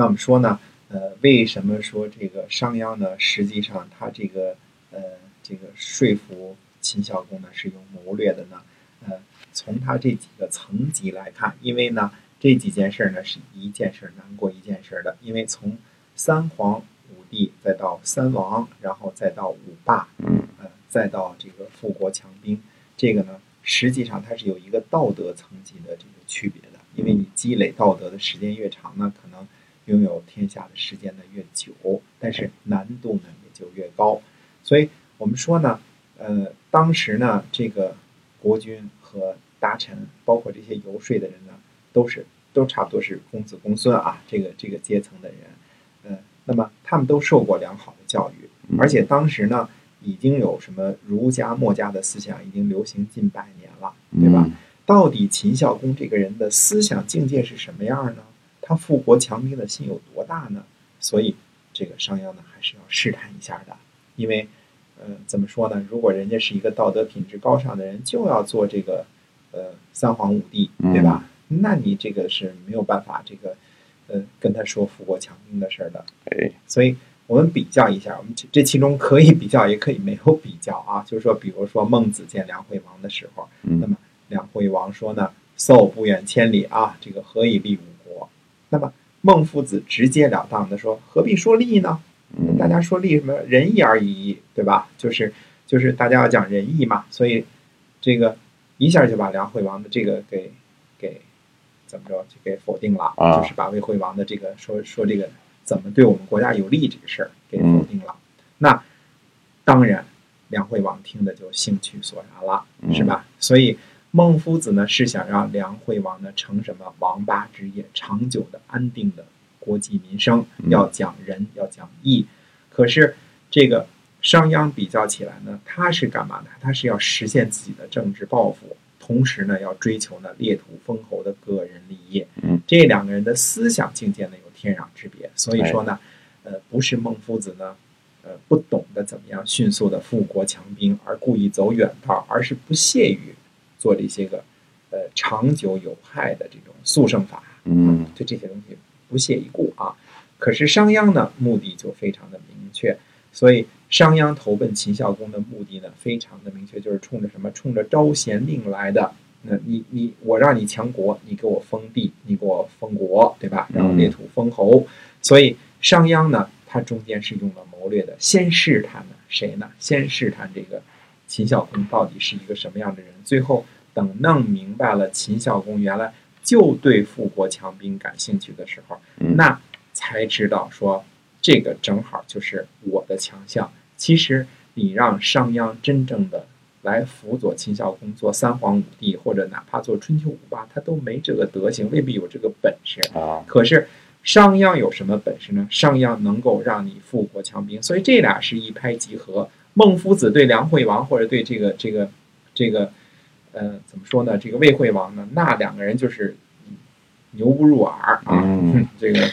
那我们说呢，呃，为什么说这个商鞅呢？实际上他这个呃这个说服秦孝公呢是有谋略的呢。呃，从他这几个层级来看，因为呢这几件事呢是一件事难过一件事的，因为从三皇五帝再到三王，然后再到五霸，嗯，呃，再到这个富国强兵，这个呢实际上它是有一个道德层级的这个区别的，因为你积累道德的时间越长呢，可能拥有天下的时间呢越久，但是难度呢也就越高。所以我们说呢，呃，当时呢这个国君和大臣，包括这些游说的人呢，都是都差不多是公子公孙啊，这个这个阶层的人，呃，那么他们都受过良好的教育，而且当时呢已经有什么儒家、墨家的思想已经流行近百年了，对吧？嗯到底秦孝公这个人的思想境界是什么样呢？他富国强兵的心有多大呢？所以这个商鞅呢，还是要试探一下的，因为，呃，怎么说呢？如果人家是一个道德品质高尚的人，就要做这个，呃，三皇五帝，对吧？那你这个是没有办法，这个，呃，跟他说富国强兵的事儿的。哎，所以我们比较一下，我们这这其中可以比较，也可以没有比较啊。就是说，比如说孟子见梁惠王的时候，那嗯么梁惠王说呢：“叟不远千里啊，这个何以立五国？”那么孟夫子直截了当的说：“何必说利呢？嗯大家说利什么仁义而已，对吧？就是就是大家要讲仁义嘛。所以这个一下就把梁惠王的这个给给怎么着就给否定了，啊就是把魏惠王的这个说说这个怎么对我们国家有利这个事儿给否定了。那当然，梁惠王听的就兴趣索然了，嗯是吧？所以孟夫子呢是想让梁惠王呢成什么王八之业，长久的安定的国计民生，嗯要讲仁，要讲义。可是这个商鞅比较起来呢，他是干嘛呢？他是要实现自己的政治抱负，同时呢要追求呢列土封侯的个人利益。嗯，这两个人的思想境界呢有天壤之别，所以说呢，呃，不是孟夫子呢。呃，不懂得怎么样迅速的富国强兵，而故意走远道，而是不屑于做这些个呃长久有害的这种速胜法，嗯对这些东西不屑一顾啊。可是商鞅呢，目的就非常的明确，所以商鞅投奔秦孝公的目的呢，非常的明确，就是冲着什么？冲着招贤令来的。那你你我让你强国，你给我封地，你给我封国，对吧？然后列土封侯。所以商鞅呢，他中间是用了谋略的，先试探呢谁呢？先试探这个秦孝公到底是一个什么样的人。最后等弄明白了秦孝公原来就对富国强兵感兴趣的时候，嗯那才知道说这个正好就是我的强项。其实你让商鞅真正的来辅佐秦孝公做三皇五帝，或者哪怕做春秋五霸，他都没这个德行，未必有这个本事。啊，可是商鞅有什么本事呢？商鞅能够让你富国强兵，所以这俩是一拍即合。孟夫子对梁惠王，或者对这个这个这个呃怎么说呢？这个魏惠王呢，那两个人就是嗯牛不入耳啊，嗯这个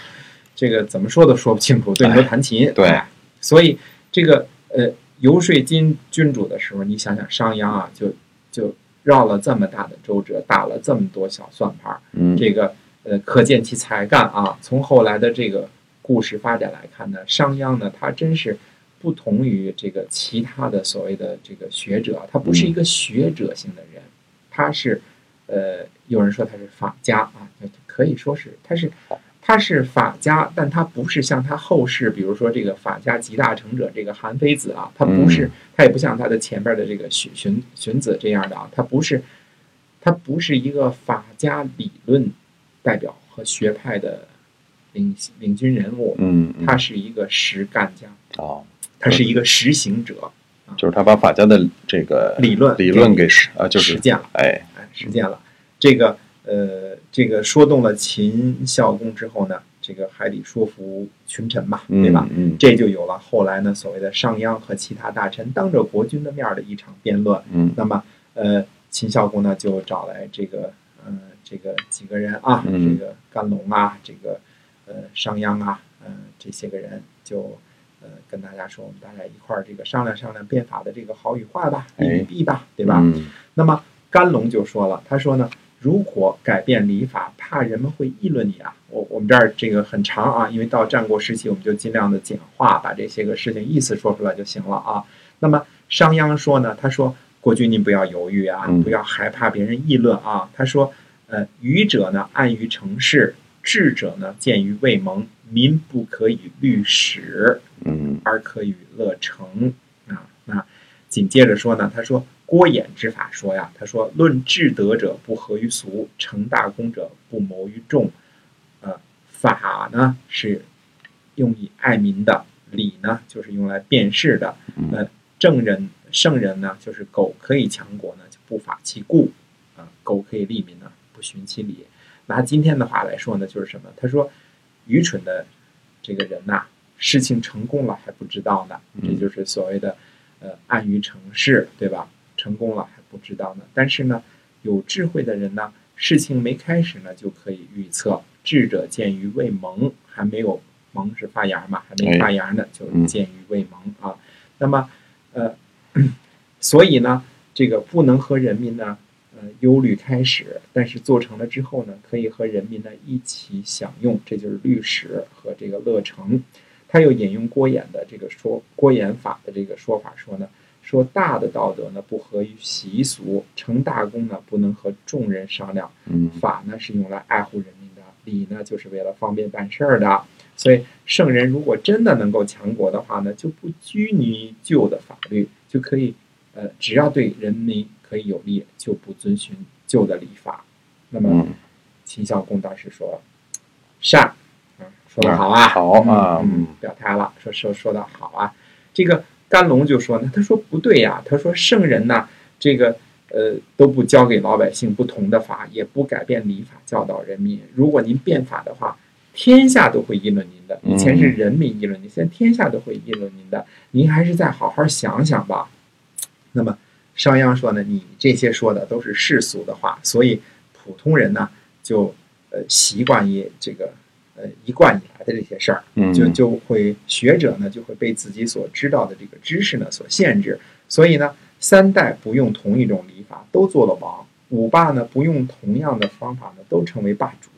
这个怎么说都说不清楚，对牛弹琴。对哎所以这个呃游说金君主的时候，你想想商鞅啊，就就绕了这么大的周折，打了这么多小算盘儿。嗯这个呃，可见其才干啊。从后来的这个故事发展来看呢，商鞅呢，他真是不同于这个其他的所谓的这个学者，他不是一个学者型的人，他是呃，有人说他是法家啊，可以说是他是他是法家，但他不是像他后世，比如说这个法家集大成者这个韩非子啊，他不是，他也不像他的前边的这个荀荀荀子这样的啊，他不是。他不是一个法家理论代表和学派的领领军人物，嗯嗯。他是一个实干家，哦，他是一个实行者，就是他把法家的这个理论理论给实啊，就是实践了，哎，哎，实践了。这个呃，这个说动了秦孝公之后呢，这个还得说服群臣嘛，对吧？嗯这就有了后来呢所谓的商鞅和其他大臣当着国君的面儿的一场辩论。嗯那么呃，秦孝公呢就找来这个呃这个几个人啊，嗯这个甘龙啊，这个呃商鞅啊，呃这些个人就呃跟大家说，我们大家一块儿这个商量商量变法的这个好与坏吧，利与哎弊吧，对吧？嗯那么甘龙就说了，他说呢，如果改变礼法，怕人们会议论你啊。我我们这儿这个很长啊，因为到战国时期，我们就尽量的简化，把这些个事情意思说出来就行了啊。那么商鞅说呢，他说：“国君您不要犹豫啊，嗯不要害怕别人议论啊。”他说：“呃，愚者呢安于成事，智者呢见于未萌。民不可以虑史，嗯而可与乐成啊。那紧接着说呢，他说郭衍之法说呀，他说论至德者不合于俗，成大功者不谋于众。呃，法呢是用以爱民的，礼呢就是用来辨识的。嗯呃，正人圣人呢，就是苟可以强国呢，就不法其故啊、苟可以利民呢，不循其理。拿今天的话来说呢，就是什么？他说，愚蠢的这个人呐、事情成功了还不知道呢，这嗯就是所谓的呃安于成事，对吧？成功了还不知道呢。但是呢，有智慧的人呢，事情没开始呢就可以预测。智者见于未萌，还没有萌是发芽嘛，还没哎发芽呢，就嗯见于未萌啊。那么呃，所以呢，这个不能和人民呢，呃，忧虑开始，但是做成了之后呢，可以和人民呢一起享用，这就是律史和这个乐成。他又引用郭衍的这个说郭衍法的这个说法说呢，说大的道德呢不合于习俗，成大功呢不能和众人商量，嗯法呢是用来爱护人民的，礼呢就是为了方便办事儿的。所以圣人如果真的能够强国的话呢，就不拘泥于旧的法律，就可以呃，只要对人民可以有利，就不遵循旧的礼法。那么嗯，秦孝公当时说善，啊，说的好啊，好啊嗯，嗯表态了，说说说的好啊。这个甘龙就说呢，他说不对呀，他说圣人呢，这个呃都不教给老百姓不同的法，也不改变礼法教导人民。如果您变法的话，天下都会议论您的。以前是人民议论您，现在天下都会议论您的。您还是再好好想想吧。那么商鞅说呢，你这些说的都是世俗的话，所以普通人呢就呃习惯于这个呃一贯以来的这些事儿。嗯就就会学者呢就会被自己所知道的这个知识呢所限制，所以呢三代不用同一种礼法都做了王，五霸呢不用同样的方法呢都成为霸主，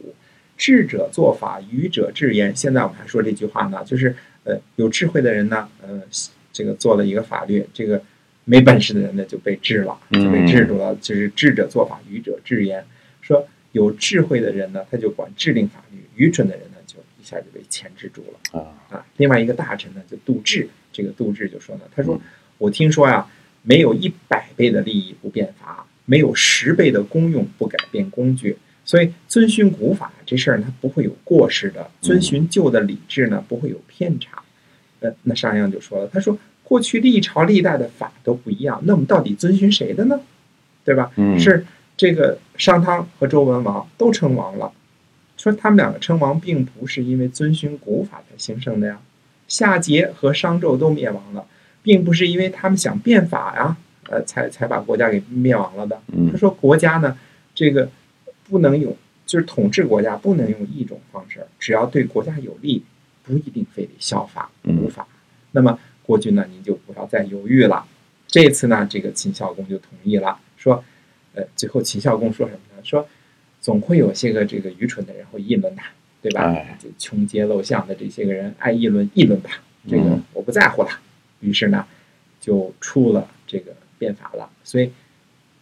智者做法，愚者治焉。现在我们还说这句话呢，就是呃有智慧的人呢，呃这个做了一个法律，这个没本事的人呢就被治了，就被治住了，就是智者做法，愚者治焉。说有智慧的人呢，他就管制定法律；愚蠢的人呢，就一下就被钳制住了。啊，啊，另外一个大臣呢，就杜志，这个杜志就说呢，他说嗯：“我听说呀，没有一百倍的利益不变法，没有十倍的功用不改变工具，所以遵循古法这事儿呢，它不会有过失的；遵循旧的礼制呢，不会有偏差。”呃，那商鞅就说了，他说：“过去历朝历代的法都不一样，那我们到底遵循谁的呢？对吧？嗯是这个商汤和周文王都称王了，说他们两个称王并不是因为遵循古法才兴盛的呀。夏桀和商纣都灭亡了，并不是因为他们想变法呀，呃，才才把国家给灭亡了的。嗯他说国家呢，这个不能用，就是统治国家不能用一种方式，只要对国家有利，不一定非得效法古法。那么国君呢，您就不要再犹豫了。这次呢，这个秦孝公就同意了，说，呃，最后秦孝公说什么呢？说总会有些个这个愚蠢的人会议论的，对吧？就穷街陋巷的这些个人爱议论，议论吧，这个嗯我不在乎了。于是呢，就出了这个变法了。所以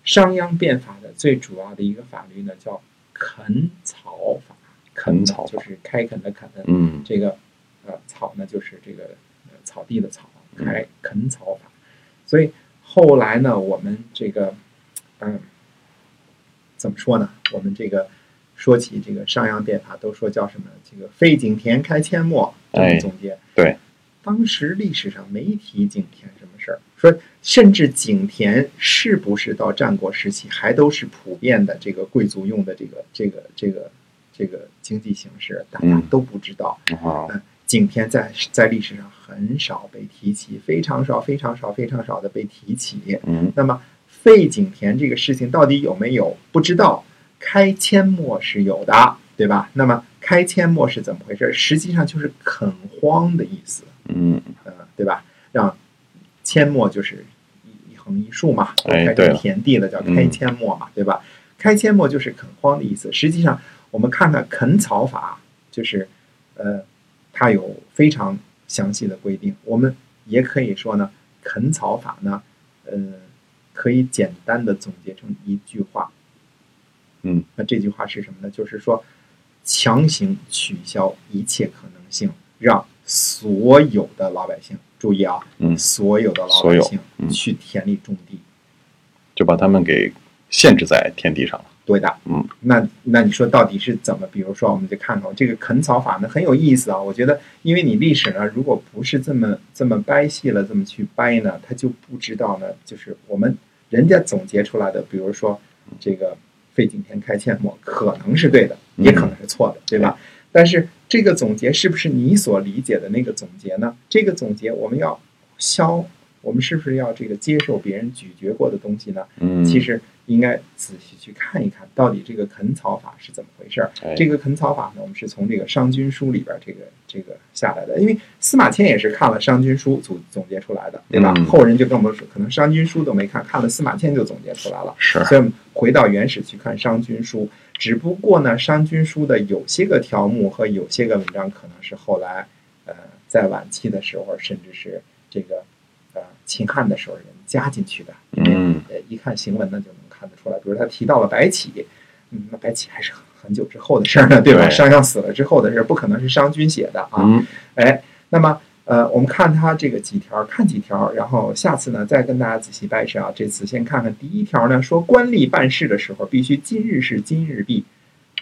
商鞅变法的最主要的一个法律呢，叫垦草法。垦草就是开垦的垦，嗯这个呃草呢就是这个呃草地的草，开垦草法。所以后来呢，我们这个嗯怎么说呢？我们这个说起这个商鞅变法，都说叫什么？这个废井田开阡陌，这么哎总结。对，当时历史上没提井田什么事儿，说甚至井田是不是到战国时期还都是普遍的这个贵族用的这个这个这个这个经济形式，大家嗯都不知道。啊井田在在历史上很少被提起，非常少、非常少、非常少的被提起。嗯那么废景田这个事情到底有没有？不知道。开阡陌是有的，对吧？那么开阡陌是怎么回事？实际上就是垦荒的意思，嗯呃，对吧？让阡陌就是一一横一竖嘛，都开成田地了，叫开阡陌嘛，对吧？开阡陌就是垦荒的意思。实际上，我们看看垦草法，就是呃，它有非常详细的规定。我们也可以说呢，垦草法呢，呃，可以简单的总结成一句话。嗯，那这句话是什么呢？就是说，强行取消一切可能性，让所有的老百姓注意啊，嗯所有的老百姓嗯去田里种地。就把他们给限制在田地上了。对的，嗯，那那你说到底是怎么？比如说，我们就看看这个啃草法呢，很有意思啊。我觉得，因为你历史呢，如果不是这么这么掰细了，这么去掰呢，他就不知道呢，就是我们人家总结出来的，比如说这个费景天开阡陌，可能是对的，嗯也可能是错的，对吧？但是这个总结是不是你所理解的那个总结呢？这个总结我们要消，我们是不是要这个接受别人咀嚼过的东西呢？嗯，其实应该仔细去看一看，到底这个垦草法是怎么回事儿。哎这个垦草法呢，我们是从这个《商君书》里边儿这个这个下来的，因为司马迁也是看了《商君书》总总结出来的，对吧？嗯后人就更不说，可能《商君书》都没看，看了司马迁就总结出来了。是所以我们回到原始去看《商君书》，只不过呢，《商君书》的有些个条目和有些个文章，可能是后来呃在晚期的时候，甚至是这个呃秦汉的时候人加进去的。嗯呃，一看行文呢就出来，比如他提到了白起，嗯，那白起还是很很久之后的事儿呢，对吧？商鞅死了之后的事儿，不可能是商君写的啊。嗯哎，那么呃，我们看他这个几条，看几条，然后下次呢再跟大家仔细掰扯啊。这次先看看第一条呢，说官吏办事的时候必须今日事今日毕，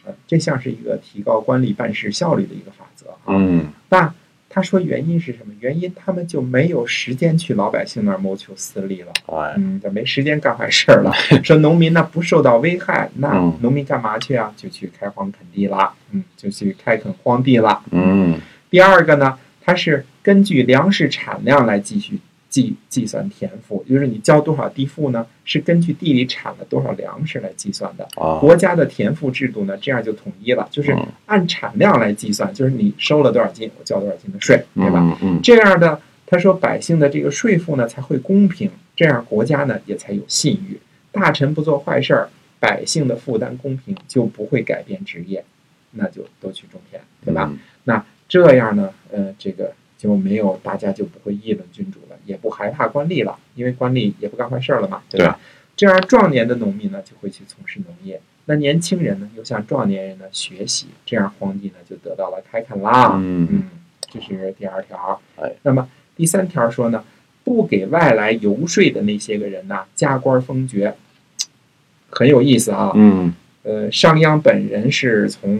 呃，这像是一个提高官吏办事效率的一个法则啊。嗯那他说原因是什么？原因他们就没有时间去老百姓那儿谋求私利了。哎嗯，就没时间干坏事儿了。说农民呢不受到危害，那嗯农民干嘛去啊？就去开荒垦地了，嗯，就去开垦荒地了。嗯第二个呢，它是根据粮食产量来继续计计算田赋，就是你交多少地赋呢，是根据地里产了多少粮食来计算的。啊国家的田赋制度呢，这样就统一了，就是嗯按产量来计算，就是你收了多少斤，我交多少斤的税，对吧？嗯嗯这样的，他说百姓的这个税赋呢才会公平，这样国家呢也才有信誉。大臣不做坏事儿，百姓的负担公平，就不会改变职业，那就都去种田，对吧？嗯那这样呢，呃，这个就没有大家就不会议论君主了，也不害怕官吏了，因为官吏也不干坏事儿了嘛，对吧？这样壮年的农民呢就会去从事农业，那年轻人呢又向壮年人呢学习，这样皇帝呢就得到了开垦啦。嗯嗯，这是第二条。哎，那么第三条说呢，不给外来游说的那些个人呢，加官封爵，很有意思啊。嗯呃，商鞅本人是从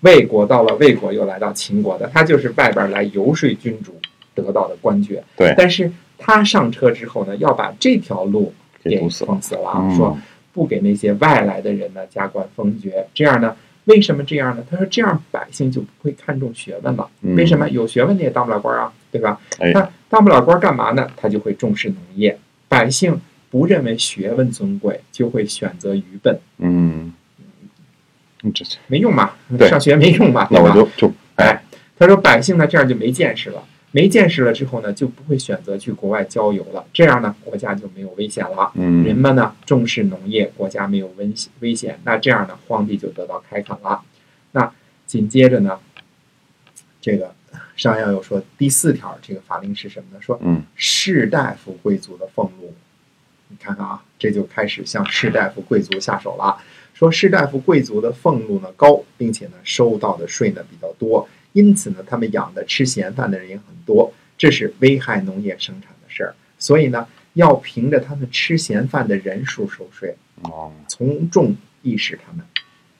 魏国到了魏国，又来到秦国的，他就是外边来游说君主得到的官爵。对但是他上车之后呢，要把这条路给封死了，嗯说不给那些外来的人呢加官封爵。这样呢，为什么这样呢？他说这样百姓就不会看重学问了。嗯为什么有学问你也当不了官啊？对吧？哎他当不了官干嘛呢？他就会重视农业。百姓不认为学问尊贵，就会选择愚笨，嗯嗯这没用嘛，对上学没用嘛，那对吧？我就就哎，他说百姓呢这样就没见识了，没见识了之后呢，就不会选择去国外郊游了，这样呢国家就没有危险了。嗯人嗯们呢重视农业，国家没有危险危险，那这样呢荒地就得到开垦了。那紧接着呢，这个商鞅又说第四条这个法令是什么呢？说嗯士大夫贵族的俸禄，你看看啊，这就开始向士大夫贵族下手了。说士大夫贵族的俸禄呢高，并且呢收到的税呢比较多，因此呢他们养的吃闲饭的人也很多，这是危害农业生产的事儿。所以呢，要凭着他们吃闲饭的人数收税，哦从众意识他们。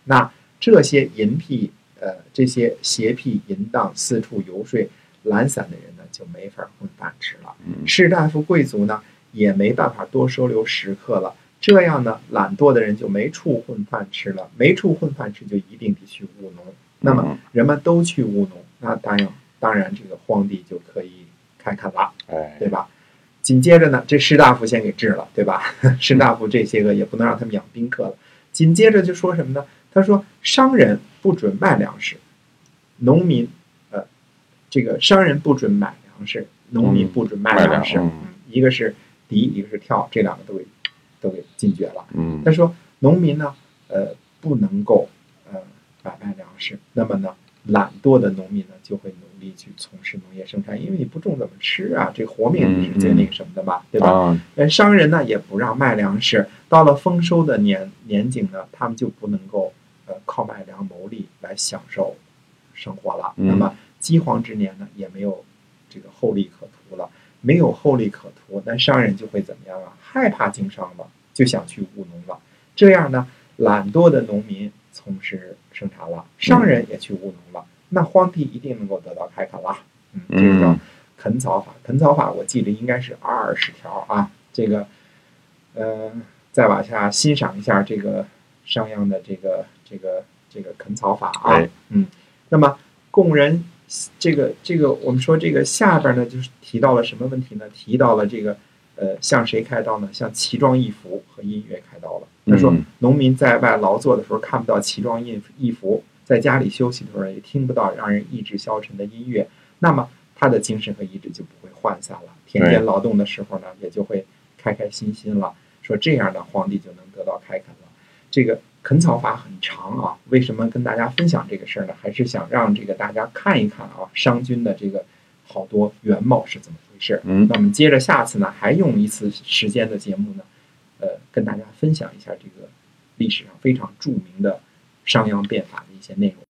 那这些淫僻呃这些邪僻淫荡、四处游说、懒散的人呢，就没法混饭吃了。嗯士大夫贵族呢，也没办法多收留食客了。这样呢，懒惰的人就没处混饭吃了，没处混饭吃就一定得去务农。那么嗯人们都去务农，那当然当然这个荒地就可以开垦了。哎对吧？紧接着呢，这士大夫先给治了，对吧？士大夫这些个也不能让他们养宾客了。紧接着就说什么呢？他说商人不准卖粮食，农民呃，这个商人不准买粮食，农民嗯不准卖卖粮食。一个是敌，一个是跳，这两个都给都给禁绝了。嗯他说农民呢呃，不能够呃买卖粮食，那么呢，懒惰的农民呢就会努力去从事农业生产，因为你不种怎么吃啊？这活命是最那个什么的吧，对吧？啊，呃，商人呢也不让卖粮食，到了丰收的年年景呢，他们就不能够呃靠卖粮牟利来享受生活了。嗯那么饥荒之年呢，也没有这个厚利可图了，没有厚利可图，那商人就会怎么样啊？害怕经商了，就想去务农了。这样呢，懒惰的农民从事生产了，商人也去务农了，那荒地一定能够得到开垦了。嗯，这个叫嗯垦草法。垦草法我记得应该是二十条啊。这个，呃，再往下欣赏一下这个商鞅的这个这个这个垦草法啊哎。嗯，那么供人这个这个我们说这个下边呢，就是提到了什么问题呢？提到了这个呃，向谁开刀呢？向奇装异服和音乐开刀了。他说嗯，农民在外劳作的时候看不到奇装异异服，在家里休息的时候也听不到让人意志消沉的音乐，那么他的精神和意志就不会涣散了。田间劳动的时候呢，也就会开开心心了。说这样呢，皇帝就能得到开垦了。这个垦草法很长啊，为什么跟大家分享这个事儿呢？还是想让这个大家看一看啊，商君的这个好多原貌是怎么回事。嗯那我们接着下次呢，还用一次时间的节目呢，呃，跟大家分享一下这个历史上非常著名的商鞅变法的一些内容。